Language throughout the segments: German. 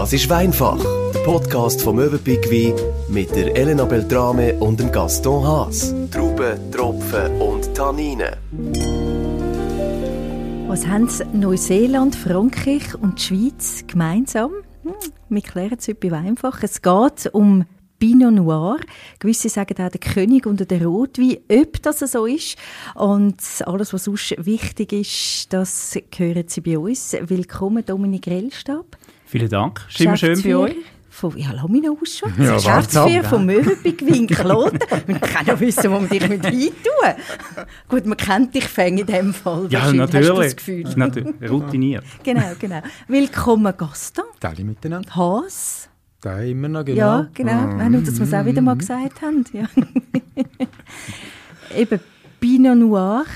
Das ist Weinfach, der Podcast vom Möwenpick Wein mit der Elena Beltrame und dem Gaston Haas. Trauben, Tropfen und Tanninen. Was haben Neuseeland, Frankreich und die Schweiz gemeinsam? Hm, wir klären es heute bei Weinfach. Es geht um Pinot Noir. Gewisse sagen auch der König unter der Rotwein, ob das so ist. Und alles, was sonst wichtig ist, das hören Sie bei uns. Willkommen, Dominik Rellstab. Vielen Dank. Ist immer schön bei euch. Von, ja, lass mich noch ausschauen. Ja, Geschäftsführer vom Möwenpick Winkloten. Man kann ja wissen, wo man dich mit tun Gut, man kennt dich fäng in dem Fall. Ja, natürlich. Hast du das Gefühl? natürlich. Routiniert. genau, genau. Willkommen, Gaston. Teile miteinander. Haas. Da immer noch, genau. Ja, genau. Mm. Nur, dass wir es auch wieder mal gesagt haben. Ja. Eben Pinot Noir,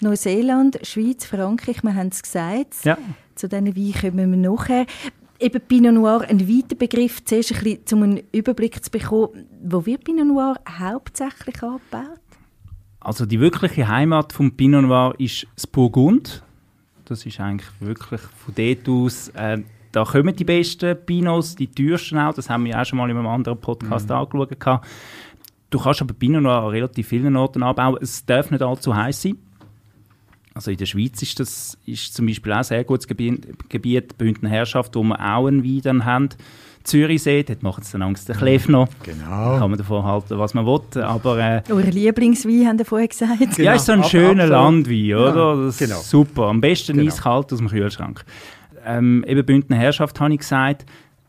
Neuseeland, Schweiz, Frankreich, wir haben es gesagt. Ja. Zu diesen Weinen kommen wir nachher. Eben Pinot Noir, ein weiter Begriff, zuerst ein bisschen, um einen Überblick zu bekommen. Wo wird Pinot Noir hauptsächlich angebaut? Also die wirkliche Heimat vom Pinot Noir ist das Burgund. Das ist eigentlich wirklich von dort aus äh, da kommen die besten Pinos, die teuersten auch. Das haben wir auch schon mal in einem anderen Podcast mhm. angeschaut. Du kannst aber Pinot Noir an relativ vielen Orten anbauen. Es darf nicht allzu heiß sein. Also in der Schweiz ist das ist zum Beispiel auch ein sehr gutes Gebiet, Gebiet Bündner Herrschaft, wo wir auch einen Wein dann haben. Zürichsee, dort machen sie dann Angst der Klef Genau. Kann man davon halten, was man will. Aber, äh, Euer Lieblingswein, haben Sie vorher gesagt. Genau. Ja, ist so ein schöner Landwein, oder? Ja, genau. Super. Am besten genau. eiskalt aus dem Kühlschrank ähm, eben Bündner Herrschaft habe ich gesagt.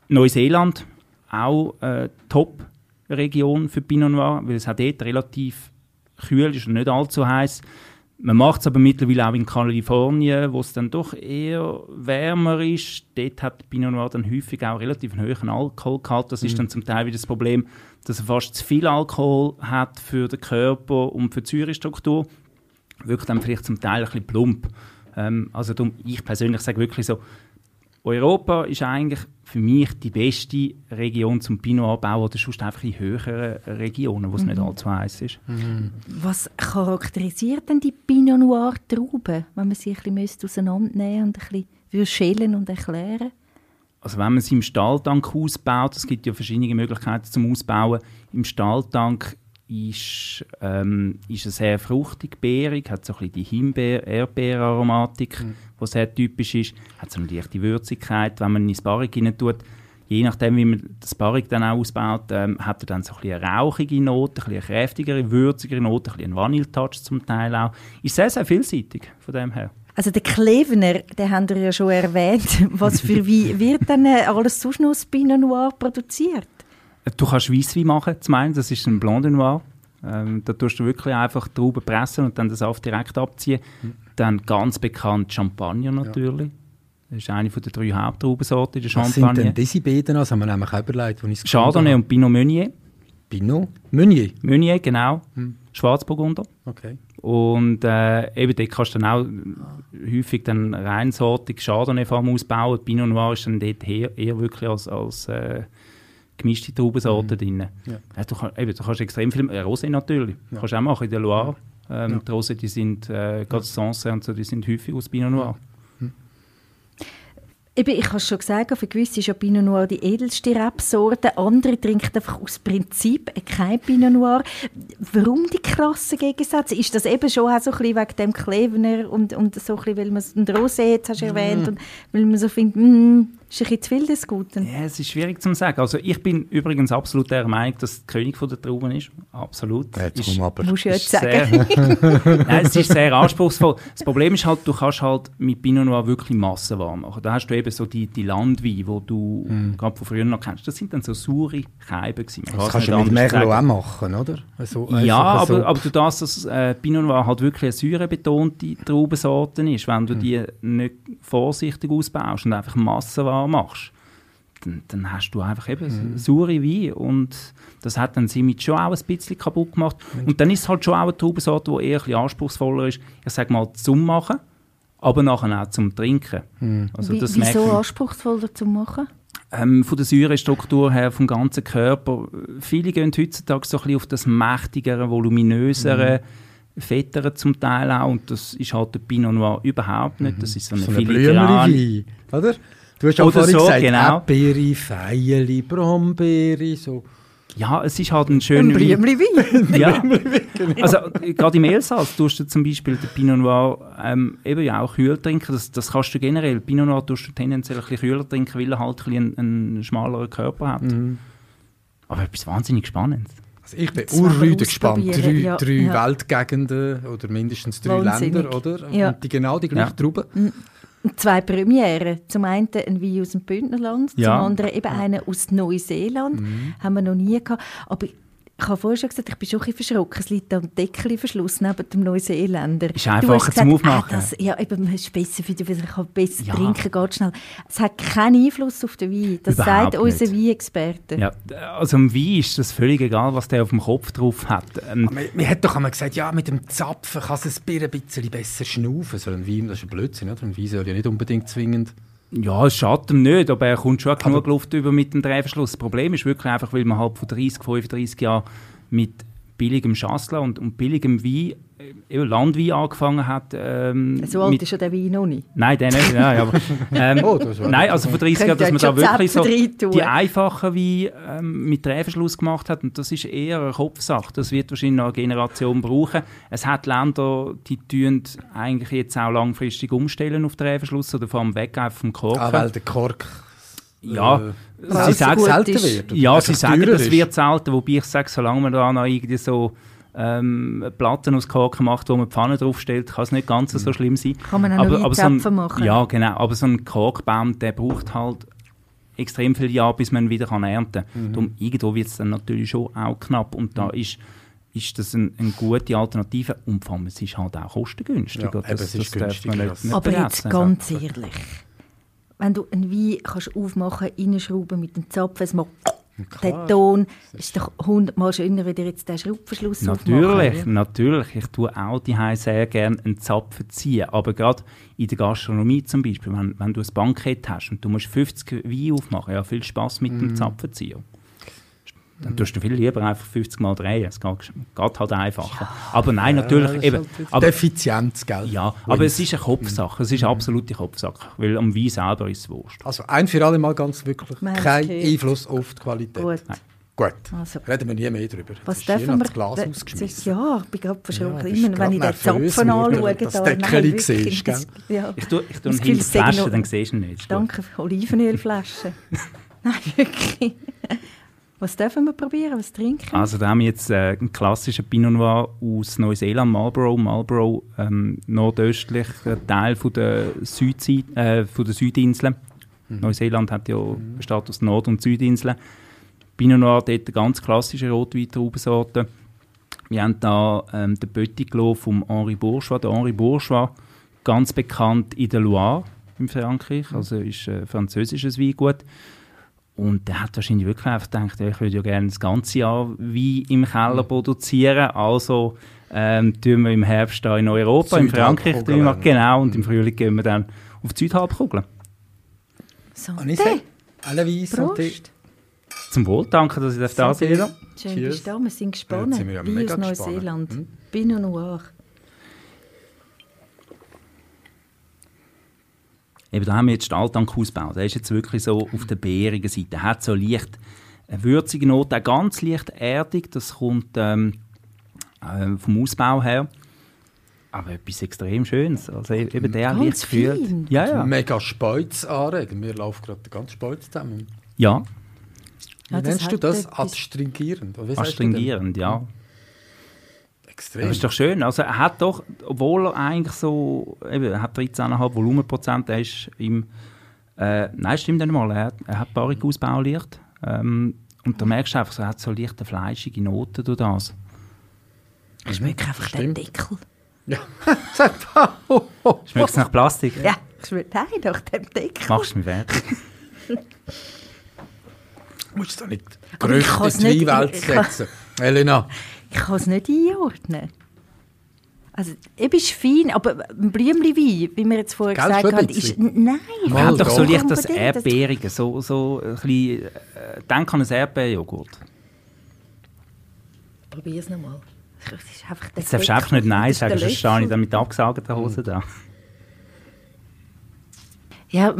Neuseeland, auch äh, Top-Region für Pinot Noir, weil es hat dort relativ kühl ist und nicht allzu heiß. Man macht es aber mittlerweile auch in Kalifornien, wo es dann doch eher wärmer ist. Dort hat Pinot Noir dann häufig auch relativ einen hohen Alkoholgehalt. Das mhm. ist dann zum Teil wieder das Problem, dass er fast zu viel Alkohol hat für den Körper und für die Säurestruktur. Wirkt dann vielleicht zum Teil ein bisschen plump. Ähm, also darum, ich persönlich sage wirklich so, Europa ist eigentlich für mich die beste Region zum Pinot anbauen oder sonst einfach in höheren Regionen, wo es mhm. nicht allzu heiß ist. Mhm. Was charakterisiert denn die Pinot Noir Trauben, wenn man sie ein bisschen auseinandernehmen und ein bisschen schälen und erklären? Also wenn man sie im Stahltank ausbaut, es gibt ja verschiedene Möglichkeiten zum Ausbauen. Im Stahltank ist, ähm, ist er sehr fruchtig, beerig, hat so ein bisschen die Himbeer-Erdbeer-Aromatik, mhm. die sehr typisch ist, hat so eine leichte Würzigkeit, wenn man in Barrik rein tut. Je nachdem, wie man das Barrik dann auch ausbaut, ähm, hat er dann so ein bisschen eine rauchige Note, ein bisschen eine kräftigere, würzigere Note, ein bisschen einen Vanille-Touch zum Teil auch. Ist sehr, sehr vielseitig von dem her. Also der Klevener, den haben wir ja schon erwähnt. Was für wie wird dann äh, alles sonst noch Pinot Noir produziert? Du kannst Weisswein machen, zum einen, das ist ein Blanc de Noir. Ähm, da tust du wirklich einfach die Trauben pressen und dann den Saft direkt abziehen. Mhm. Dann ganz bekannt Champagner natürlich. Ja. Das ist eine der drei Haupttraubensorten in der Was Champagne. Was sind denn diese beiden? Das haben wir nämlich auch überlegt, als ich Chardonnay und Pinot Meunier. Pinot? Meunier? Meunier, genau. Hm. Schwarzburgunder. Okay. Und äh, eben dort kannst du dann auch häufig dann reinsortig Chardonnay ausbauen. Pinot Noir ist dann dort eher, eher wirklich als, als äh, gemischte Traubensorten mhm. drin. Ja. Ja, du, kann, eben, du kannst extrem viel, äh, Rosé natürlich, ja. kannst du auch machen in der Loire. Ähm, ja. Die Rosé, die sind, äh, gerade Sancerre und so, die sind häufig aus Pinot Noir. Eben, ich habe es schon gesagt, für gewisse ist ja Pinot Noir die edelste Rebsorte. Andere trinken einfach aus Prinzip kein Pinot Noir. Warum die krassen Gegensätze? Ist das eben schon auch so ein bisschen wegen dem Klevener und, und so ein bisschen, weil man es Rosé jetzt hast erwähnt mm. und weil man so findet, mm, ist ein bisschen zu viel des Guten? Ja, es ist schwierig zu sagen. Also ich bin übrigens absolut der Meinung, dass der König der Trauben ist. Absolut. Ja, ist, aber. Musst du jetzt sagen. Nein, es ist sehr anspruchsvoll. Das Problem ist halt, du kannst halt mit Pinot Noir wirklich massenwarm machen. Da hast du eben so die, die Landweine, die du mm. gerade von früher noch kennst. Das sind dann so saure Scheiben gewesen. Das kannst du mit Merlot auch machen, oder? Also, also ja, aber, so. aber du darfst, dass äh, Pinot Noir halt wirklich eine säurebetonte Traubensorte ist. Wenn du mm. die nicht vorsichtig ausbaust und einfach massenwarm machst, dann, dann hast du einfach eben mhm. saure Wein und das hat dann sie schon auch ein bisschen kaputt gemacht. Mhm. Und dann ist es halt schon auch eine Traubensorte, die eher ein bisschen anspruchsvoller ist, ich sage mal zum Machen, aber nachher auch zum Trinken. Mhm. Also das Wie, wieso anspruchsvoller zum Machen? Ähm, von der Säurestruktur her, vom ganzen Körper. Viele gehen heutzutage so ein bisschen auf das mächtigere, voluminösere, mhm. fettere zum Teil auch und das ist halt der Pinot Noir überhaupt nicht. Das ist so eine, so eine Filigrane. oder? Du hast auch Oder vorhin so, gesagt, genau. Erdbeere, Feili, Brombeere, so. Ja, es ist halt ein schöner Ein Wein. ja. genau. Also gerade im Elsass tust du zum Beispiel den Pinot Noir ähm, eben ja auch kühl trinken. Das, das kannst du generell. Pinot Noir tust du tendenziell ein bisschen kühler trinken, weil er halt ein einen, einen schmaleren Körper hat. Mhm. Aber etwas wahnsinnig Spannendes. Also ich bin urrüde gespannt. Drei, ja, drei ja. Weltgegenden oder mindestens drei Wahnsinnig. Länder, oder? Ja. Und die genau die gleiche ja. Traube. Mhm. Zwei Premiere. Zum einen ein Wein aus dem Bündnerland, ja. zum anderen eben einen aus Neuseeland. Mhm. Haben wir noch nie gehabt. Aber ich habe vorher schon gesagt, ich bin schon ein bisschen verschrocken. Es liegt am Deckelverschluss neben dem Neuseeländer. Ist einfacher zum Aufmachen. Ah, das, ja, eben, es ist besser für dich, ich kann besser ja. trinken, geht schnell. Es hat keinen Einfluss auf den Wein. Das Überhaupt sagt unser Weinexperte. Ja, also am Wein ist das völlig egal, was der auf dem Kopf drauf hat. Ähm, man, man, hat doch einmal gesagt, ja, mit dem Zapfen kann es ein bisschen besser schnaufen. So ein Wein, das ist ein Blödsinn, oder? Ein Wein soll ja nicht unbedingt zwingend... Ja, es schadet ihm nicht, aber er kommt schon genug Luft über mit dem Drehverschluss. Das Problem ist wirklich einfach, weil man halt von 30, 35 Jahren mit billigem Schassler und, und billigem Wein, äh, Landwein angefangen hat. Ähm, so alt mit, ist ja der Wein noch nicht. Nein, der nicht. nein, aber, ähm, oh, nein, also vor 30 Jahren, dass man da wirklich so die einfachen Weine ähm, mit Drehverschluss gemacht hat und das ist eher eine Kopfsache. Das wird wahrscheinlich noch eine Generation brauchen. Es hat Länder, die tun eigentlich jetzt auch langfristig umstellen auf Drehverschluss oder vor allem weg vom Kork. Ah, weil der Kork ja, äh, sie sagen, selten wird. Ja, sie sagen, es wird selten, wobei ich sage, solange man da noch irgendwie so ähm, Platten aus Korken macht, wo man die Pfanne draufstellt, kann es nicht ganz so mhm. schlimm sein. Kann man auch aber, aber so ein, machen. Ja, genau. Aber so ein Korkbaum, der braucht halt extrem viele Jahre, bis man ihn wieder kann ernten kann. Mhm. Darum, irgendwo wird es dann natürlich schon auch knapp. Und da mhm. ist, ist das ein, eine gute Alternative. Und vor allem, es ist halt auch kostengünstig. Ja, das, das günstig. Nicht, nicht aber jetzt ganz ehrlich wenn du einen Wein kannst aufmachen kannst, reinschrauben mit dem Zapfen, es macht der Ton ist doch hundertmal schöner, wenn jetzt den Schraubverschluss Natürlich, aufmachen, natürlich. Ich tue auch die sehr gerne einen Zapfen ziehen. Aber gerade in der Gastronomie zum Beispiel, wenn, wenn du ein Bankett hast und du musst 50 Wein aufmachen, ja, viel Spaß mit mm. dem mhm. Zapfenziehen. Dann tust du viel lieber einfach 50 Mal drehen. Es geht, geht halt einfacher. Ja, aber nein, natürlich. Ja, eben, halt aber, Effizienz, gell? Ja, aber es ist eine Kopfsache. Es ist eine absolute Kopfsache. Weil am Wein selber ist es wurscht. Also ein für alle Mal ganz wirklich kein Einfluss auf die Qualität. Gut. Nein. Gut, also, reden wir nie mehr darüber. Was dürfen wir? Glas ausgeschmissen. Ja, ich bin gerade verschrocken. Ja, Immer, wenn ich den Zapfen anschaue. Das da, Deckel siehst, gell? Ja. Ich tue, ich tue hinter die Flasche, dann siehst du ihn nicht. Danke, Olivenölflasche. Nein, wirklich. Was dürfen wir probieren? Was trinken? Also da haben wir jetzt äh, einen klassischen Pinot Noir aus Neuseeland, Marlborough. Marlborough, ähm, nordöstlicher Teil von der, Südsee, äh, von der Südinseln. Mhm. Neuseeland hat ja mhm. besteht aus Nord- und Südinseln. Pinot Noir dort eine ganz klassische Rotweintraubensorte. Wir haben da ähm, den Petit Clos von Henri Bourgeois. Der Henri Bourgeois, ganz bekannt in der Loire in Frankreich, also ist äh, französisches Weingut. Und der hat wahrscheinlich wirklich einfach gedacht, ich würde ja gerne das ganze Jahr Wein im Keller mhm. produzieren. Also ähm, tun wir im Herbst da in Europa, in Frankreich, wir, genau, und im Frühling gehen wir dann auf die Südhalbkugel. Santé! Alle Prost! Zum Wohl, danke, dass ich da sein darf. Schön, bist du da, wir sind gespannt. Ja, sind wir ja aus Neuseeland. Hm? Pinot Noir. Eben, da haben wir jetzt den Altank ausgebaut. Der ist jetzt wirklich so auf der bärigen Seite. Er hat so leicht eine würzige Note, auch ganz leicht erdig. Das kommt ähm, äh, vom Ausbau her. Aber etwas extrem Schönes. Also e-, eben der leicht gefühlt. Ja, ja. Mega Speuz anregen. Wir laufen gerade ganz Speuz zusammen. Ja. Wie ja, nennst du das? Adstringierend? Adstringierend, ja. Extrem. Das ist doch schön. Also er hat doch, obwohl er eigentlich so, eben, er hat 13,5 Volumenprozent, er ist im, äh, nein, stimmt nicht mal, er, er hat Barrik ausbauliert. Ähm, und da merkst du einfach, er hat so leichte fleischige Noten durch das. Ich schmeckt einfach den Deckel. Ja. Schmeckt es nach Plastik? Ja, ich schmeckt nein, nach dem Deckel. Machst du mich fertig? Du musst doch nicht Gerüchte in die Welt setzen. Elena. Ich kann es nicht einordnen. Also, eben ist fein, aber ein Blümli-Wein, wie wir jetzt vorher Gell, gesagt haben, ist... Nein, ich hat doch so leicht das Erdbeerige, so, so ein bisschen... Äh, denk an ein Erdbeerjoghurt. Probier es nochmal. Jetzt darfst du einfach nicht Nein sagen, sonst stehe ich dann mit abgesagten Hosen da. Ja,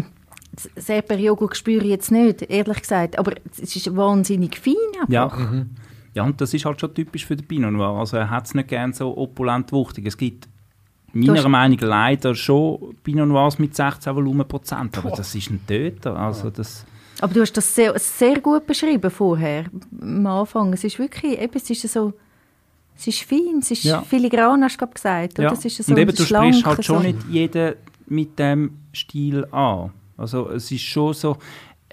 das Erdbeerjoghurt spüre ich jetzt nicht, ehrlich gesagt. Aber es ist wahnsinnig fein einfach. Ja. Mhm. Ja, und das ist halt schon typisch für den Pinot Noir. Also er hat es nicht gern so opulent wuchtig. Es gibt meiner Meinung nach leider schon Pinot Noirs mit 16 Volumenprozent, aber das ist ein Töter. Also das aber du hast das sehr, sehr gut beschrieben vorher, am Anfang. Es ist wirklich, eben, es ist so, es ist fein, es ist ja. filigran, hast du gesagt. Ja. Es ist so und eben, du sprichst halt schon so. nicht jeden mit dem Stil an. Also es ist schon so,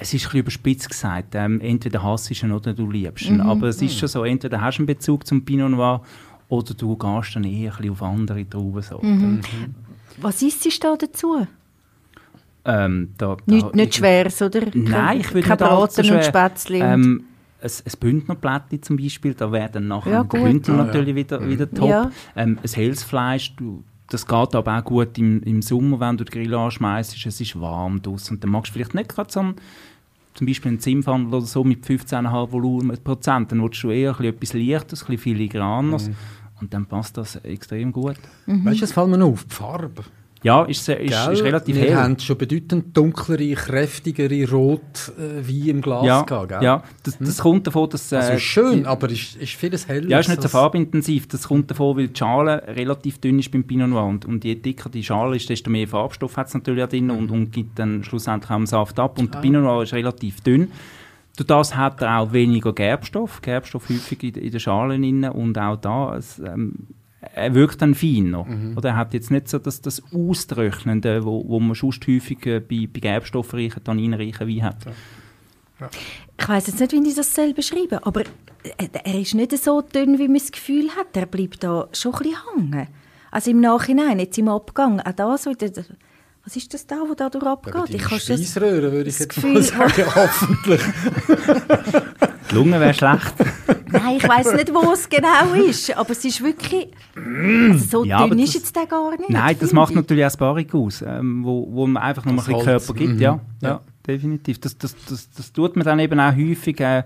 es ist ein bisschen überspitzt gesagt, ähm, entweder hasst du ihn oder du liebst ihn. Mhm. Aber es ist mhm. schon so, entweder hast du einen Bezug zum Pinot Noir oder du gehst dann eher ein bisschen auf andere Traubensorten. Mhm. Mhm. Was isst du da dazu? Ähm, da, da, nicht, nicht schweres, oder? Nein, ich würde nicht Braten schwer. und Spätzle. Ähm, ein, ein Bündnerplättchen zum Beispiel, da werden nachher ja, Bündner ja, natürlich ja. Wieder, wieder top. Ja. Ähm, ein Hellsfleisch, du, das geht aber auch gut im, im Sommer, wenn du den Grill anschmeißt, es ist warm draussen und dann magst du vielleicht nicht gerade so ein, zum Beispiel einen Zimtfandel oder so mit 15,5 Volumen Prozent, dann willst du eher ein etwas Leichtes, ein bisschen filigranes mhm. und dann passt das extrem gut. Mhm. Weißt du, es fällt mir noch auf, die Farbe. Ja, ist, ist, ist relativ Wir hell. haben schon bedeutend dunklere, kräftigere Rot äh, wie im Glas ja, gehabt, gell? Ja, das, das hm? kommt davon, dass... Äh, also schön, die, aber ist, ist vieles heller. Ja, ist nicht so farbintensiv. Das kommt davon, weil die Schale relativ dünn ist beim Pinot Noir. Und, und je dicker die Schale ist, desto mehr Farbstoff hat es natürlich auch drin und, und gibt dann schlussendlich auch den Saft ab. Und ah. der Pinot Noir ist relativ dünn. Durch das hat er auch weniger Gerbstoff, Gerbstoff häufig in, in den Schalen drin. Und auch da... Es, ähm, er wirkt dann feiner. Mhm. Oder er hat jetzt nicht so das, das Austrocknende, wo, wo man sonst häufig äh, bei, bei gerbstoffreichen, tanninreichen Wein hat. Ja. Ja. Ich weiß jetzt nicht, wie ich das selber beschreiben aber äh, er ist nicht so dünn, wie man das Gefühl hat. Er bleibt da schon ein bisschen hängen. Also im Nachhinein, jetzt im Abgang, auch da so, was ist das da, wo da durch abgeht? Ja, ich Speiseröhre, würde ich jetzt Gefühl, mal sagen, hoffentlich. Die Lunge wäre schlecht. Nein, ich weiß nicht, wo es genau ist, aber es ist wirklich... Also so ja, dünn ist jetzt der gar nicht. Nein, das macht natürlich auch das Barrik aus, ähm, wo, wo man einfach noch ein bisschen Körper gibt. Mhm. Ja, ja, ja, definitiv. Das, das, das, das tut man dann eben auch häufig... Äh,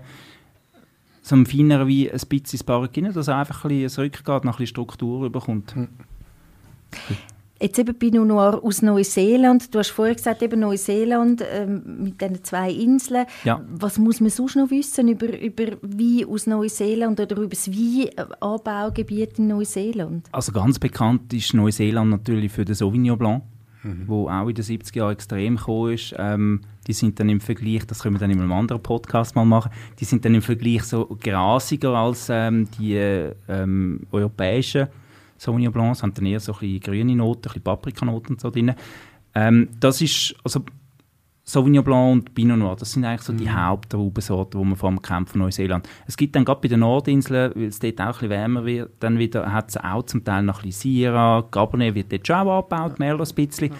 so ein feineren wie ein bisschen ins Barrik rein, dass er einfach ein bisschen Rückgrat, noch ein bisschen Struktur bekommt. Mhm. Jetzt eben Pinot Noir aus Neuseeland. Du hast vorher gesagt, eben Neuseeland ähm, mit diesen zwei Inseln. Ja. Was muss man sonst noch wissen über, über Wein aus Neuseeland oder über das Weinanbaugebiet in Neuseeland? Also ganz bekannt ist Neuseeland natürlich für den Sauvignon Blanc, mhm. wo auch in den 70er Jahren extrem gekommen ist. Ähm, die sind dann im Vergleich, das können wir dann in einem anderen Podcast mal machen, die sind dann im Vergleich so grasiger als ähm, die ähm, europäischen Sauvignon Blanc, haben dann eher so ein bisschen grüne Noten, ein bisschen Paprikanoten und so drin. Ähm, das ist, also Sauvignon Blanc und Pinot Noir, das sind eigentlich so die mhm. Hauptraubensorten, die man vor dem Kämpfen von Neuseeland. Es gibt dann gerade bei den Nordinseln, weil es dort auch ein bisschen wärmer wird, dann wieder hat es auch zum Teil noch ein bisschen Syrah, Cabernet wird dort schon auch angebaut, mehr ein bisschen.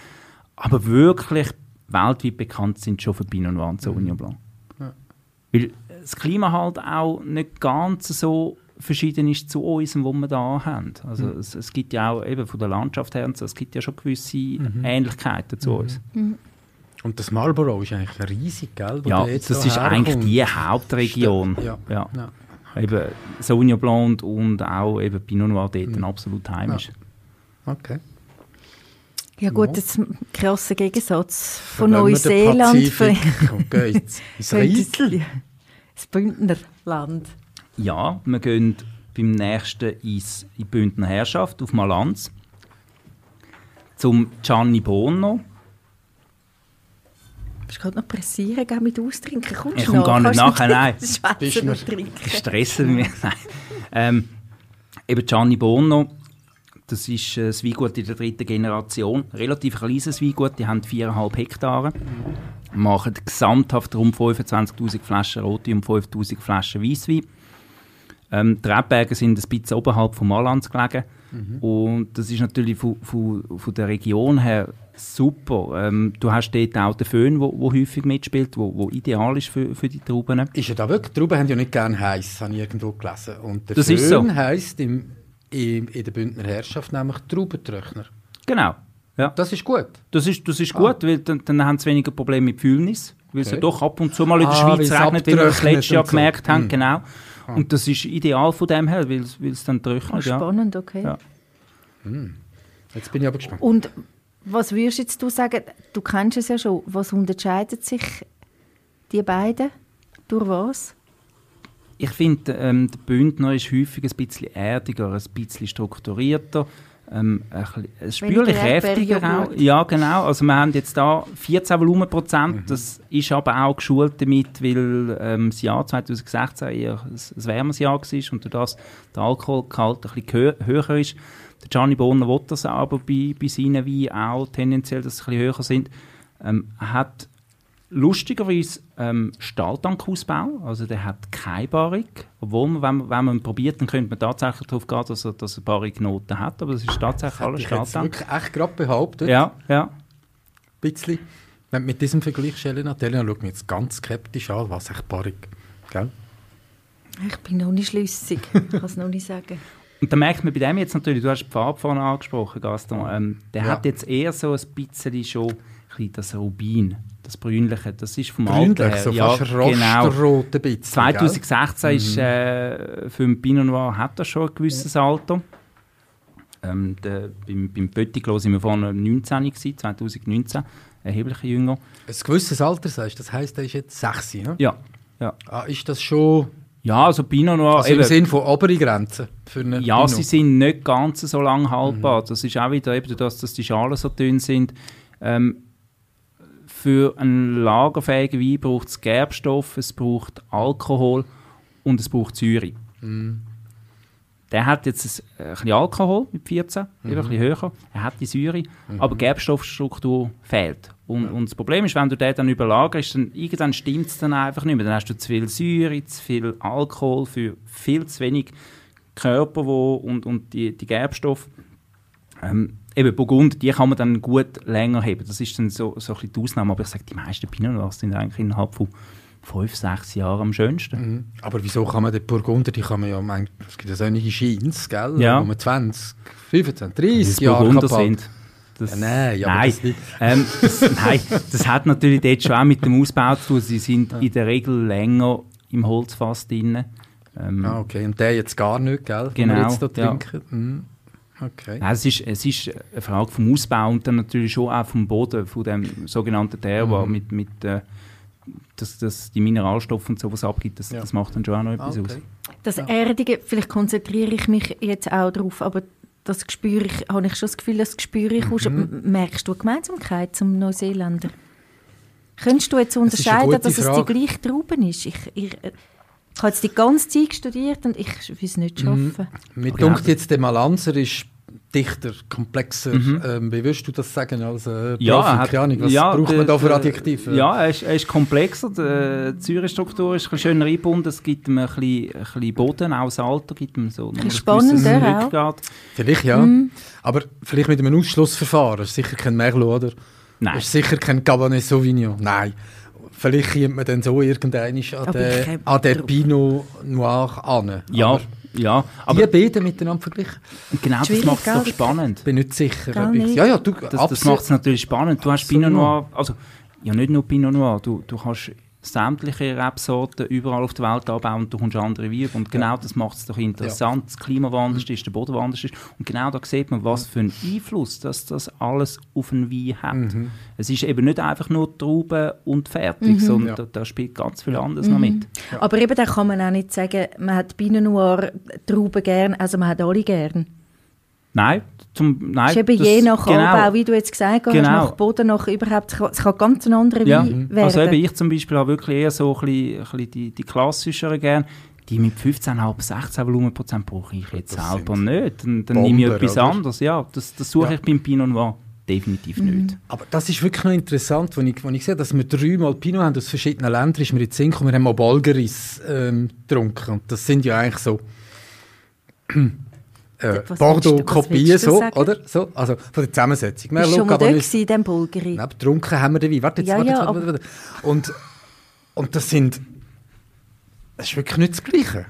Aber wirklich weltweit bekannt sind schon für Pinot Noir und Sauvignon Blanc. Ja. Weil das Klima halt auch nicht ganz so verschieden ist zu uns, wo wir da haben. Also mhm. es, es, gibt ja auch eben von der Landschaft her, es gibt ja schon gewisse mhm. Ähnlichkeiten zu mhm. uns. Mhm. Und das Marlborough ist eigentlich riesig, gell? Ja, das da ist eigentlich die Hauptregion. Ja. Ja. ja. Eben Sauvignon Blanc und auch eben Pinot Noir dort mhm. absolut heimisch. Ja. Okay. Ja gut, das ist ein krasser Gegensatz von Neuseeland. Okay, ins Riesel. Das Bündnerland. Ja, wir gehen beim nächsten ins, in die Bündner Herrschaft auf Malanz. Zum Gianni Bono. Du musst gerade noch pressieren, geh mit austrinken. Kommst ich komme gar nicht nachher, nein. Trinken. Stressen mich. Ähm, eben Gianni Bono, das ist ein Weingut in der dritten Generation. Relativ kleines Weingut, die haben 4,5 Hektare. Machen gesamthaft rund 25'000 Flaschen Rote und 5'000 Flaschen Weisswein. Ähm, die Rebberge sind ein bisschen oberhalb von Malanz gelegen. Mhm. Und das ist natürlich von, von, von der Region her super. Ähm, du hast dort auch den Föhn, der häufig mitspielt, wo, wo ideal ist für, für die Trauben. Ist ja da wirklich, Trauben haben ja nicht gerne heiß, habe ich irgendwo gelesen. Und der das Föhn so. heisst im, im, in der Bündner Herrschaft nämlich Traubentröchner. Genau. Ja. Das ist gut. Das ist, das ist ah. gut, weil dann, dann haben sie weniger Probleme mit Fühlnis, weil okay. es ja doch ab und zu mal in der ah, Schweiz regnet, wie wir das letztes Jahr so. gemerkt haben. Mhm. Genau. Ah. Und das ist ideal von dem her, weil es dann trocknet. Oh, spannend, okay. Ja. Hm. Jetzt bin ich aber gespannt. Und Was würdest jetzt du sagen, du kennst es ja schon, was unterscheidet sich die beiden? Durch was? Ich finde, ähm, der Bündner ist häufig ein bisschen erdiger, ein bisschen strukturierter, ähm, ein, ein spürlich kräftiger auch. Ja, genau. Also wir haben jetzt da 14 Volumenprozent. Mhm. Das ist aber auch geschult damit, weil ähm, das Jahr 2016 eher ein, ein wärmeres Jahr war und durch das der Alkoholgehalt ein bisschen höher, höher ist. Der Gianni Bonner will das aber bei, bei seinen Weinen auch tendenziell, dass sie ein bisschen höher sind. Ähm, hat lustigerweise ähm, Stahltankausbau, also der hat keine Barrik, obwohl man, wenn, wenn man probiert, dann könnte man tatsächlich darauf gehen, dass er, dass er Barriknoten hat, aber es ist tatsächlich alles Stahltank. Das wirklich echt gerade behauptet. Ja, ja. Ein bisschen. Wenn du mit diesem Vergleich, Elena, Elena schaut mich jetzt ganz skeptisch an, was echt Barrik, gell? Ich bin noch nicht schlüssig, ich kann es noch nicht sagen. Und da merkt man bei dem jetzt natürlich, du hast die Farbe vorne angesprochen, Gaston, ähm, der ja. hat jetzt eher so ein bisschen schon bisschen das Rubin das Brünliche, das ist vom Brünlich, Alter her. so ja, fast genau. bisschen, 2016 gell? ist, mhm. äh, für den Pinot Noir hat das schon ein gewisses Alter. Ähm, der, beim, beim Pöttiglo sind wir vorne 19 gewesen, 2019, erheblich jünger. Ein gewisses Alter sagst das heisst, er ist jetzt 6, ne? Ja. ja. Ah, ist das schon... Ja, also Pinot Noir... Also im Sinn von obere Grenzen für eine Ja, Pinot. sie sind nicht ganz so lang haltbar. Mhm. Das ist auch wieder eben, dass, dass die Schalen so dünn sind. Ähm, für einen lagerfähigen Wein braucht es Gerbstoff, es braucht Alkohol und es braucht Säure. Mm. Der hat jetzt ein, ein bisschen Alkohol mit 14, mhm. ein bisschen höher. Er hat die Säure, mhm. aber Gerbstoffstruktur fehlt. Und, und, das Problem ist, wenn du den dann überlagerst, dann irgendwann stimmt es dann einfach nicht mehr. Dann hast du zu viel Säure, zu viel Alkohol für viel zu wenig Körper wo, und, und die, die Gerbstoffe. Ähm, eben Burgund, die kann man dann gut länger haben. Das ist dann so, so ein bisschen die Ausnahme. Aber ich sage, die meisten Pinot Noirs sind eigentlich innerhalb von fünf, sechs Jahren am schönsten. Mhm. Aber wieso kann man den Burgunder, die kann man ja, es gibt ja solche Scheins, gell, ja. wo man 20, 25, 30 Jahre Burgunder sind. Das, ja, nein, ja, nein. Das, ähm, das, nein, das hat natürlich dort schon auch mit dem Ausbau zu tun. Sie sind in der Regel länger im Holzfass drin. Ähm, ah, okay. Und der jetzt gar nicht, gell? Genau. Jetzt da trinken. Mhm. Okay. Ja, es, ist, es ist eine Frage vom Ausbau und dann natürlich schon auch vom Boden, von dem sogenannten Terroir, mhm. mit, mit äh, dass, dass die Mineralstoffe und sowas abgibt, das, ja. das macht dann schon auch noch etwas okay. aus. Das Erdige, vielleicht konzentriere ich mich jetzt auch darauf, aber das spüre ich, habe ich schon das Gefühl, das spüre ich mhm. Merkst du eine Gemeinsamkeit zum Neuseeländer? Könntest du jetzt unterscheiden, das dass Frage. es die gleiche Trauben ist? Ich, ich, ich habe jetzt die ganze Zeit studiert und ich will es nicht mhm. schaffen. Mhm. Mir okay. jetzt, der Malanzer ist dichter, komplexer. Mhm. Ähm, wie würdest du das sagen als äh, ja? Hat, Ahnung, was ja, braucht man da für Adjektive? Ja, er ist, er ist komplexer. Die Zürich-Struktur ist ein schöner eingebunden. Es gibt ihm ein bisschen, ein bisschen Boden, auch das Alter gibt ihm so ein spannender auch. Vielleicht, ja. Mhm. Aber vielleicht mit einem Ausschlussverfahren. Ist sicher kein Merlot, oder? Nein. Ist sicher kein Cabernet Sauvignon. Nein. Vielleicht kommt man dann so irgendein an den, an den Pinot Noir an. Ja, aber ja. Aber die beiden miteinander verglichen. Genau, das macht es doch spannend. Ich bin nicht sicher. Ich, ja, ja, du, das, das macht es natürlich spannend. Du hast Pinot Noir, also ja nicht nur Pinot Noir, du, du kannst sämtliche Rebsorten überall auf der Welt anbauen und du kommst andere Weine. Und genau ja. das macht es doch interessant. Ja. Das Klima, das anders ist, der Boden, der anders ist. Und genau da sieht man, was für einen Einfluss dass das alles auf einen Wein hat. Mhm. Es ist eben nicht einfach nur Trauben und fertig, mhm. sondern ja. da, da, spielt ganz viel anderes mhm. noch mit. Aber eben da kann man auch nicht sagen, man hat Pinot Noir Trauben gern, also man hat alle gern. Nein, zum, nein. ist eben das, je nach genau, Anbau, wie du jetzt gesagt hast, genau. nach Boden, nach überhaupt, es kann ganz ein anderer ja. Wein werden. Also eben ich zum Beispiel habe wirklich eher so ein bisschen, ein bisschen die, die klassischeren gerne. Die mit 15,5, 16 Volumenprozent brauche ich jetzt das selber nicht. Dann, dann nehme ich etwas oder? anderes. Ja, das, das suche ja. ich beim Pinot Noir definitiv mhm. nicht. Aber das ist wirklich noch interessant, wenn ich, wenn ich sehe, dass wir dreimal Pinot haben aus verschiedenen Ländern, ist mir jetzt Sinn wir haben auch Balgeris ähm, getrunken. Und das sind ja eigentlich so äh, Bordeaux-Kopie, so, oder? So, also von der Zusammensetzung. Bist du schon mal dort in diesem Bulgari? Nein, getrunken haben wir den Wein. Warte jetzt, ja, warte, ja, warte, warte, warte. Und, und das sind, das ist wirklich nicht das Gleiche.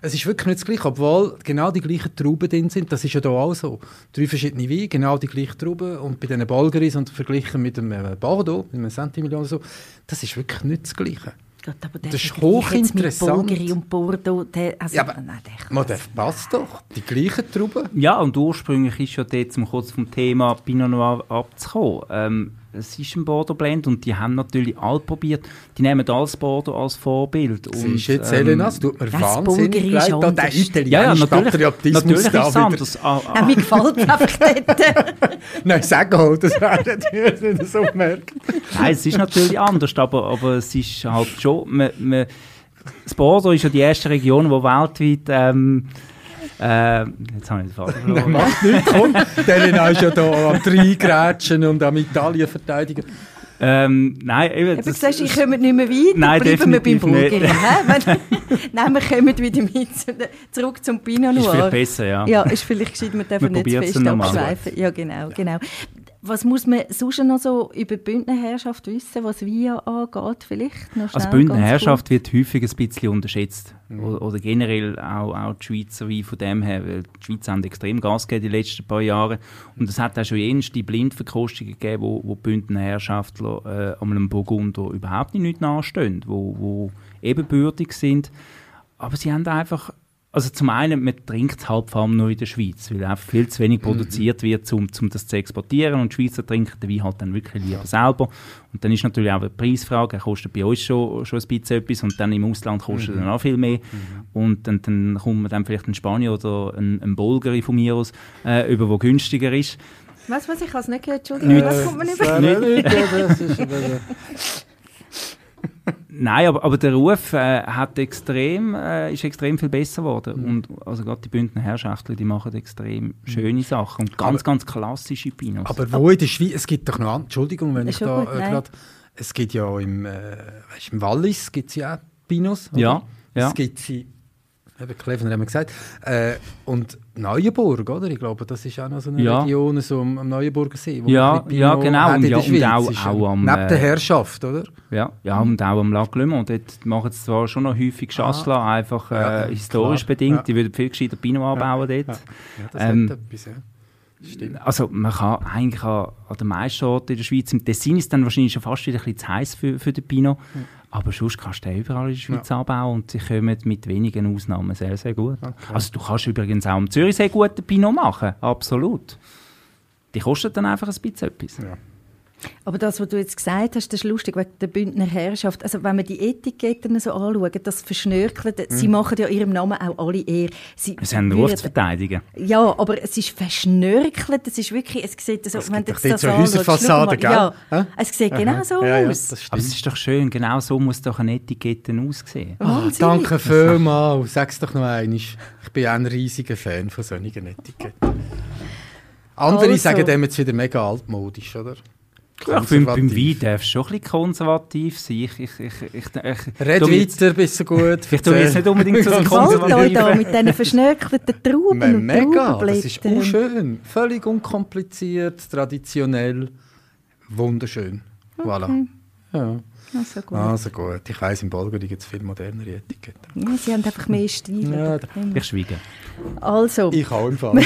Es ist wirklich nicht das Gleiche, obwohl genau die gleichen Trauben drin sind. Das ist ja hier auch so. Drei verschiedene Weine, genau die gleichen Trauben. Und bei diesen Bulgaris und verglichen mit dem äh, Bordeaux, mit einem Centimillion oder so, das ist wirklich nicht das Gleiche. Gott, aber der das ist hochinteressant. Bulgari und Bordeaux, der, also, ja, aber, nein, der, man, der passt doch. Die gleichen Trauben. Ja, und ursprünglich ist ja dort, um kurz vom Thema Pinot Noir abzukommen, ähm, es ist ein Bordeaux Blend und die haben natürlich alle probiert. Die nehmen alles Bordeaux als Vorbild. Das und, ist jetzt, ähm, Elena, es tut mir wahnsinnig leid, da der italienische ja, ja, natürlich, Patriotismus natürlich da ist es anders. Ah, ah. mir gefällt einfach dort. Nein, sag halt, das wäre nicht so merkt. Nein, es ist natürlich anders, aber, aber es ist halt schon... Man, man, das Bordeaux ist ja die erste Region, die weltweit... Ähm, äh, jetzt habe ich den Faden verloren. Macht nichts, komm. Der ist ja da am Dreigrätschen und am Italien verteidigen. Ähm, nein, eben, das, du sagst, ich komme nicht mehr weiter, nein, bleiben wir beim Bulgari. nein, wir kommen wieder mit zurück zum Pinot Noir. Ist vielleicht besser, ja. Ja, ist vielleicht gescheit, wir dürfen wir nicht zu fest abschweifen. Ja, genau, genau. Was muss man sonst noch so über die Bündnerherrschaft wissen, was Wein angeht vielleicht? Noch also Bündnerherrschaft wird häufig ein bisschen unterschätzt. Mhm. Oder, oder, generell auch, auch die Schweizer Wein von dem her, weil die Schweiz haben extrem Gas gegeben die letzten paar Jahre. Und es hat auch schon jenste Blindverkostungen gegeben, wo, wo Bündnerherrschaftler äh, einem Burgunder überhaupt nicht nachstehen, wo, wo ebenbürtig sind. Aber sie haben einfach also zum einen, man trinkt es halt vor allem nur in der Schweiz, weil einfach viel zu wenig mhm. produziert wird, um, um das zu exportieren. Und die Schweizer trinken den Wein halt dann wirklich lieber selber. Und dann ist natürlich auch eine Preisfrage. Er kostet bei uns schon, schon ein bisschen etwas und dann im Ausland kostet mhm. er auch viel mehr. Mhm. Und dann, dann kommt man dann vielleicht in Spanien oder ein, ein Bulgari von mir aus äh, über, wo günstiger ist. Was, was, ich habe es nicht gehört, Entschuldigung, was kommt man über? Nicht. Nein, aber, aber der Ruf äh, hat extrem, äh, ist extrem viel besser geworden. Mhm. Und also gerade die Bündner Herrschaftler, die machen extrem mhm. schöne Sachen und ganz, aber, ganz klassische Pinos. Aber wo in der Schweiz, es gibt doch noch, Entschuldigung, wenn ich da äh, gerade, es gibt ja im, äh, weißt, im Wallis gibt es ja auch Pinos. Oder? Ja, ja. Es gibt sie Eben, Klevner haben wir gesagt. Äh, und Neuenburg, oder? Ich glaube, das ist auch noch so eine ja. Region so am, am Neuenburger See. ja, ja, genau. Und, ja, und auch, auch am... Neben der äh, Herrschaft, oder? Ja, ja und auch am Lac Mans. Dort machen sie zwar schon noch häufig Chasselas, ah. einfach äh, ja, historisch klar. bedingt. Die würden viel gescheiter Pinot anbauen dort. Ja, das ähm, etwas, ja. Stimmt. Also man kann eigentlich an, an den meisten Orten in der Schweiz, im Tessin ist dann wahrscheinlich schon fast wieder ein bisschen zu heiß für, für den Pinot, mhm. aber sonst kannst du den überall in der Schweiz ja. anbauen und sie kommen mit wenigen Ausnahmen sehr, sehr gut. Okay. Also du kannst übrigens auch am Zürich sehr guten Pinot machen, absolut. Die kosten dann einfach ein bisschen etwas. Ja. Aber das, was du jetzt gesagt hast, das ist lustig wegen der Bündner Herrschaft. Also wenn man die Etiketten so anschaut, das Verschnörkeln, mhm. sie machen ja ihrem Namen auch alle eher. Sie, sie haben Ruf zu verteidigen. Ja, aber es ist verschnörkelt, es ist wirklich, es sieht so, es wenn du jetzt das so Häuserfassade, gell? Ja, es sieht Aha. genau so ja, aus. Ja, aber es ist doch schön, genau so muss doch eine Etikette aussehen. Oh, danke vielmals, sag's doch noch einmal. Ich bin auch ein riesiger Fan von solchen Etiketten. Andere also. sagen dem jetzt wieder mega altmodisch, oder? Ja, ich finde, beim Wein darf es schon ein bisschen konservativ sein. Ich, ich, ich, ich, ich Red weiter, bist du gut. Vielleicht tue ich jetzt nicht unbedingt so konservativ. da mit diesen verschnörkelten Trauben und Mega, das ist auch schön. Völlig unkompliziert, traditionell, wunderschön. Okay. Voilà. Ja. Also gut. Also gut. Ich weiss, in Bulgarien gibt es viel modernere Etiketten. Ja, sie haben einfach mehr Stil. Ja, ich schweige. Also. Ich auch im Fall.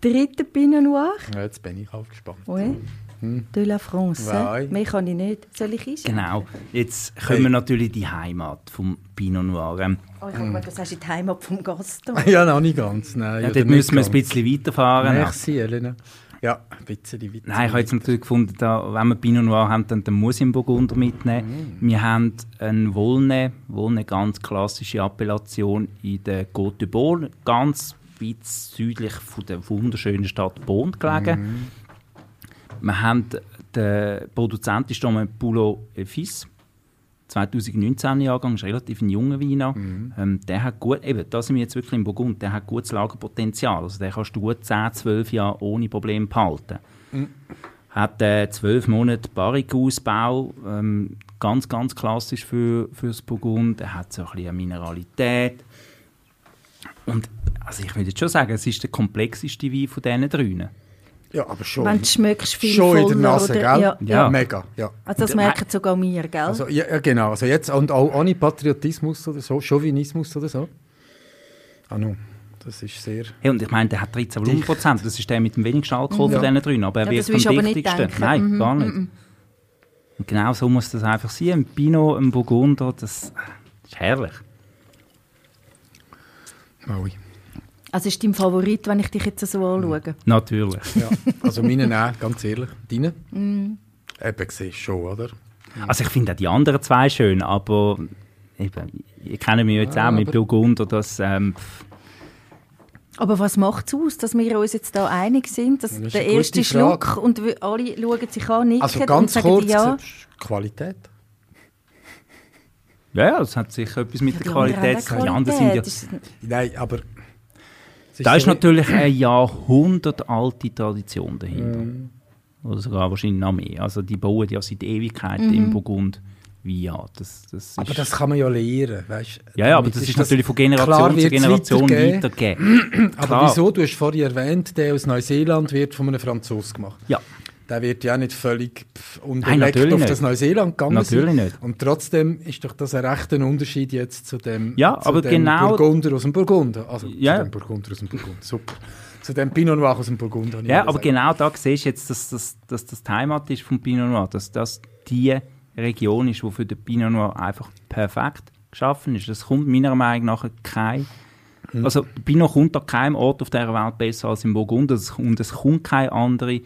Dritter Pinot Noir. Ja, jetzt bin ich auch gespannt. Oui. Hm. De la France. Nein. Mehr kann ich nicht. Soll ich einschätzen? Genau. Jetzt kommen wir natürlich in die Heimat vom Pinot Noir. Ähm, oh, ich habe gedacht, das heißt die Heimat vom Gaston. ja, noch nicht ganz. Nein, ja, dort müssen wir ein bisschen weiterfahren. Merci, Elena. Ja, ein bisschen weiter. Nein, ich habe jetzt natürlich gefunden, da, wenn wir Pinot Noir haben, dann, dann muss ich einen Burgunder mitnehmen. Mm. Wir haben einen Volnay, Volnay ganz klassische Appellation in der Côte de Bourg, ganz weit südlich von der wunderschönen Stadt Bonn gelegen. Mhm. Wir haben den Produzent ist Paulo Fils, 2019 Jahrgang, ist relativ ein junger Wein. Mhm. Ähm, der hat gut, eben, da sind wir jetzt wirklich im Burgund, der hat gutes Lagerpotenzial. Also den kannst du gut 10, 12 Jahre ohne Probleme behalten. Mhm. Hat äh, 12 Monate Barrikausbau, ähm, ganz, ganz klassisch für, für das Burgund. Er hat so ein bisschen Mineralität. Und also ich würde schon sagen, es ist der komplexeste Wein von diesen drei. Ja, aber schon. Wenn du schmeckst viel Schon in der Nase, oder? gell? Ja. ja. Mega, ja. Also das merken sogar wir, gell? Also, ja, genau. Also jetzt, und auch ohne Patriotismus oder so, Chauvinismus oder so. Ah, no. Das ist sehr... Hey, und ich meine, der hat 13 Volumenprozent. Das ist der mit dem wenigsten Alkohol ja. von diesen drei. Aber er ja, wird am dichtigsten. Nein, mhm, gar nicht. Mhm. Und genau so muss das einfach sein. Ein Pinot, ein Burgunder, das ist herrlich. Maui. Also ist dein Favorit, wenn ich dich jetzt so anschaue? Natürlich. Ja, also meine auch, ganz ehrlich. Deine? Mm. Eben, siehst schon, oder? Also ich finde auch die anderen zwei schön, aber eben, ich kenne mich jetzt Ja, auch mit aber- Burgunder, dass ähm, Aber was macht es aus, dass wir uns jetzt da einig sind, dass Das ist der erste Frage. Schluck und wir alle schauen sich an, nicken Also und ganz sagen kurz, ja. Qualität. ja, ja, das hat sicher etwas mit Ja, der Qualität zu tun. Die anderen sind ja, Nein, aber... es da ist natürlich eine jahrhundertalte Tradition dahinter. Mhm. Oder sogar wahrscheinlich noch mehr. Also die bauen ja seit Ewigkeiten Mhm. im Burgund an. Das, das Aber ist- das kann man ja lernen, weißt ja, ja, aber das ist, das- natürlich von klar Generation zu Generation weitergegeben. Aber Klar. wieso? Du hast vorhin erwähnt, der aus Neuseeland wird von einem Franzosen gemacht. Ja, Der wird ja nicht völlig Nein, unbeleckt natürlich auf nicht. das Neuseeland gegangen Natürlich sein. nicht. Und trotzdem ist doch das ein rechter Unterschied jetzt zu dem, Ja, zu aber dem genau- Burgunder aus dem Burgunder. Also Ja. zu dem Burgunder aus dem Burgunder, super. Zu dem Pinot Noir aus dem Burgunder. Ja, aber gesagt. genau da siehst du jetzt, dass, dass, dass das die Heimat ist vom Pinot Noir, dass das die Region ist, die für den Pinot Noir einfach perfekt geschaffen ist. Das kommt meiner Meinung nach kein... Mhm. Also der Pinot kommt an keinem Ort auf dieser Welt besser als im Burgund Es- und es kommt keine andere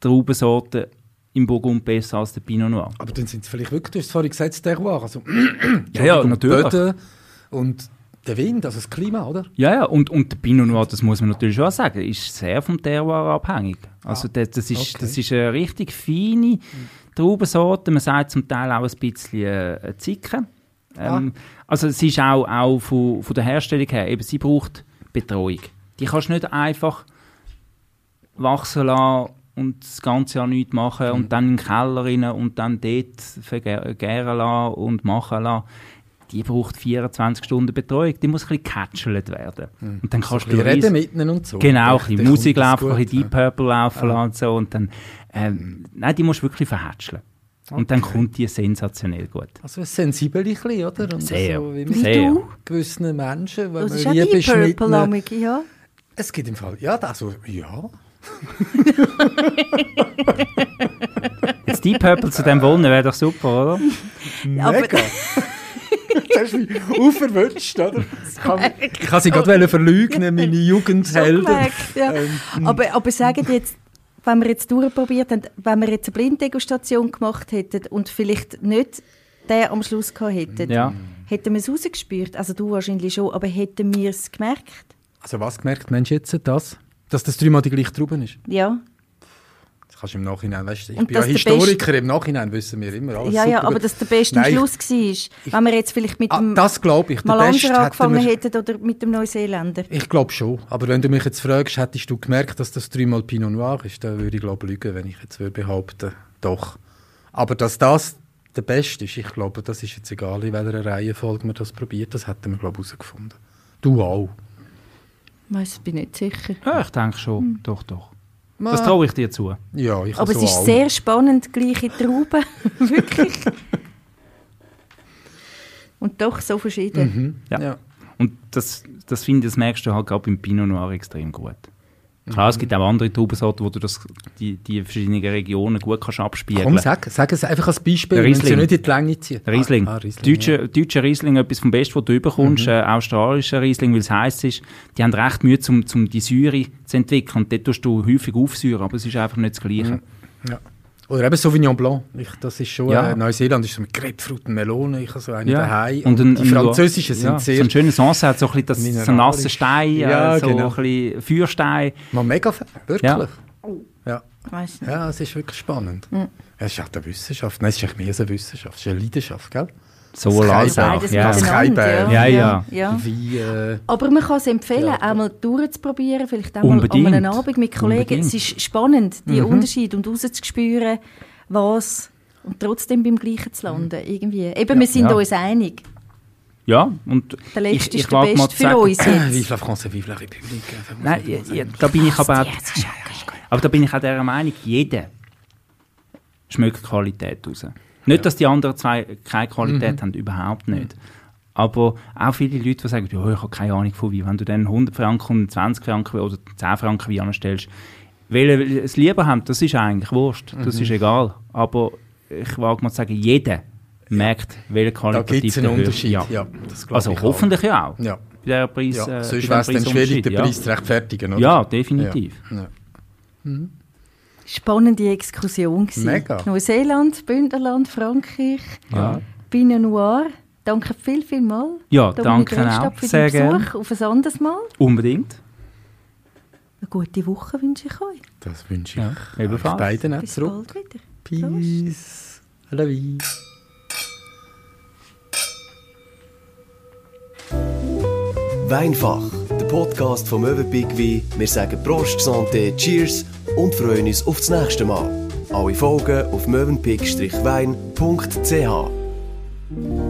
Traubensorte im Burgund besser als der Pinot Noir. Aber dann sind es vielleicht wirklich, du hast es vorhin gesagt, das Terroir. Also, Ja, ja, natürlich. Böden und der Wind, also das Klima, oder? Ja, ja, und, und der Pinot Noir, das muss man natürlich schon sagen, ist sehr vom Terroir abhängig. Also das, das, ist, Ah, okay. das ist eine richtig feine Traubensorte, man sagt zum Teil auch ein bisschen äh, eine Zicke. Ähm, Also es ist auch, auch von, von der Herstellung her, eben sie braucht Betreuung. Die kannst du nicht einfach wachsen lassen und das ganze Jahr nichts machen und dann in den Keller rein und dann dort vergären lassen und machen lassen. Die braucht 24 Stunden Betreuung. Die muss ein bisschen gecatchelt werden. Und dann kannst Ein du reden riesen- mit ihnen und so. Genau, ein bisschen Musik laufen, ein bisschen Deep ja. Purple laufen lassen und so. Und dann, ähm, nein, die musst du wirklich verhätscheln. Und dann kommt die sensationell gut. Also ein sensibel bisschen, oder? Und Sehr, Also, wie sehr. du? gewissen Menschen, wenn Das man ist ist mit Purple, ja. Es gibt im Fall, ja, also, ja. Jetzt Deep Purple zu dem Wohnen wäre doch super, oder? Mega. Das hast mich auferwünscht, oder? Ich kann, ich kann sie gerade verleugnen, meine Jugendhelden. gemerkt, ja. Ähm, aber, aber sagen jetzt, wenn wir jetzt durchprobiert haben, wenn wir jetzt eine Blinddegustation gemacht hätten und vielleicht nicht den am Schluss gehabt hätten, Ja. hätten wir es rausgespürt? Also du wahrscheinlich schon, aber hätten wir es gemerkt? Also was gemerkt, Mensch, jetzt das? Dass das dreimal die gleiche Traube ist? Ja. Das kannst du im Nachhinein, weißt du, ich Und bin ja Historiker, im Nachhinein wissen wir immer alles ja, ja, super aber gut. dass der beste Nein, Schluss war. Wenn wir jetzt vielleicht mit Ah, dem das glaube ich. Der Beste Malanser hätten angefangen wir- hätten oder mit dem Neuseeländer. Ich glaube schon. Aber wenn du mich jetzt fragst, hättest du gemerkt, dass das dreimal Pinot Noir ist, dann würde ich glaube lügen, wenn ich jetzt würde behaupten, doch. Aber dass das der Beste ist, ich glaube, das ist jetzt egal, in welcher Reihenfolge man das probiert, das hätten wir glaube ich herausgefunden. Du auch. Weiss, bin nicht sicher. Ja, ich denke schon. Hm. Doch, doch. Das traue ich dir zu. Ja, ich Aber so es ist auch. sehr spannend, gleiche Trauben. Wirklich. Und doch so verschieden. Mhm. Ja. Ja. Und das, das finde ich, das merkst du halt gerade beim Pinot Noir extrem gut. Klar, es gibt auch andere Traubensorten, wo du das, die, die verschiedenen Regionen gut kannst abspiegeln Komm, sag, sag es einfach als Beispiel, Der wenn sie Riesling. nicht in die Länge ziehen. Riesling. Ah, ah, Riesling Deutscher, deutscher Riesling, etwas vom Besten, was du überkommst. Äh, australischer Riesling, weil es heiß ist. Die haben recht Mühe, um, um die Säure zu entwickeln. Und dort tust du häufig aufsäuern, aber es ist einfach nicht das Gleiche. Ja. Oder eben Sauvignon Blanc. Ich, das ist schon, Ja. äh, Neuseeland ist so mit Grapefruit und Melone, ich habe so eine Ja. daheim. Und Und, ein- die französischen Ja, sind sehr... So ein schönes Sancerre hat so ein bisschen das, so nasser Stein, Ja, äh, so genau. ein bisschen Feuerstein. Man mega wirklich. Ja. Ja. Ja, es ist wirklich spannend. Hm. Ja, es ist auch eine Wissenschaft. Nein, es ist eigentlich mehr als eine Wissenschaft. Es ist eine Leidenschaft, gell? So auch. Beides Ja. Miteinander, ja, ja. ja. Wie, äh, Aber man kann es empfehlen, Ja. einmal durchzuprobieren, vielleicht auch mal Unbedingt. an einem Abend mit Kollegen. Unbedingt. Es ist spannend, die Mhm. Unterschiede und rauszuspüren, was und trotzdem beim Gleichen zu landen. Irgendwie. Eben, wir sind Ja. uns einig. Ja, und Der ich, letzte ich ist der mal beste für sagen- uns jetzt. Vive la France, vive la République. Nein, man ja, ja, da bin ich aber auch, Ja, aber da bin ich auch der Meinung, jeder schmeckt Qualität raus. Nicht, dass die anderen zwei keine Qualität Mhm. haben, überhaupt nicht. Aber auch viele Leute, die sagen, ja, ich habe keine Ahnung von Wein. Wenn du dann 100 Franken und 20 Franken oder 10 Franken Wein anstellst, welche es lieber haben, das ist eigentlich Wurscht. Das Mhm. ist egal. Aber ich wage mal zu sagen, jeder merkt, welcher Da gibt es qualitativ einen Unterschied. Ja. Ja. Also ich auch. hoffentlich ja auch. Ja. Bei der Preis, Ja. äh, Sonst wäre es dann schwierig, den ja. Preis zu rechtfertigen, oder? Ja, definitiv. Ja. Ja. Spannende Exkursion gewesen. Mega. Neuseeland, Bündnerland, Frankreich, Ja. Pinot Noir. Danke viel, viel mal. Ja, Dominik danke Rellstab auch. für Sehr den Besuch. gerne. Auf ein anderes Mal. Unbedingt. Eine gute Woche wünsche ich euch. Das wünsche ich Ja, euch ebenfalls. beiden auch Bis zurück. bald wieder. Peace. You. Weinfach, Podcast vom Möwenpick Wein. Wir sagen Prost, Santé, Cheers und freuen uns auf das nächste Mal. Alle Folgen auf möwenpick-wein.ch.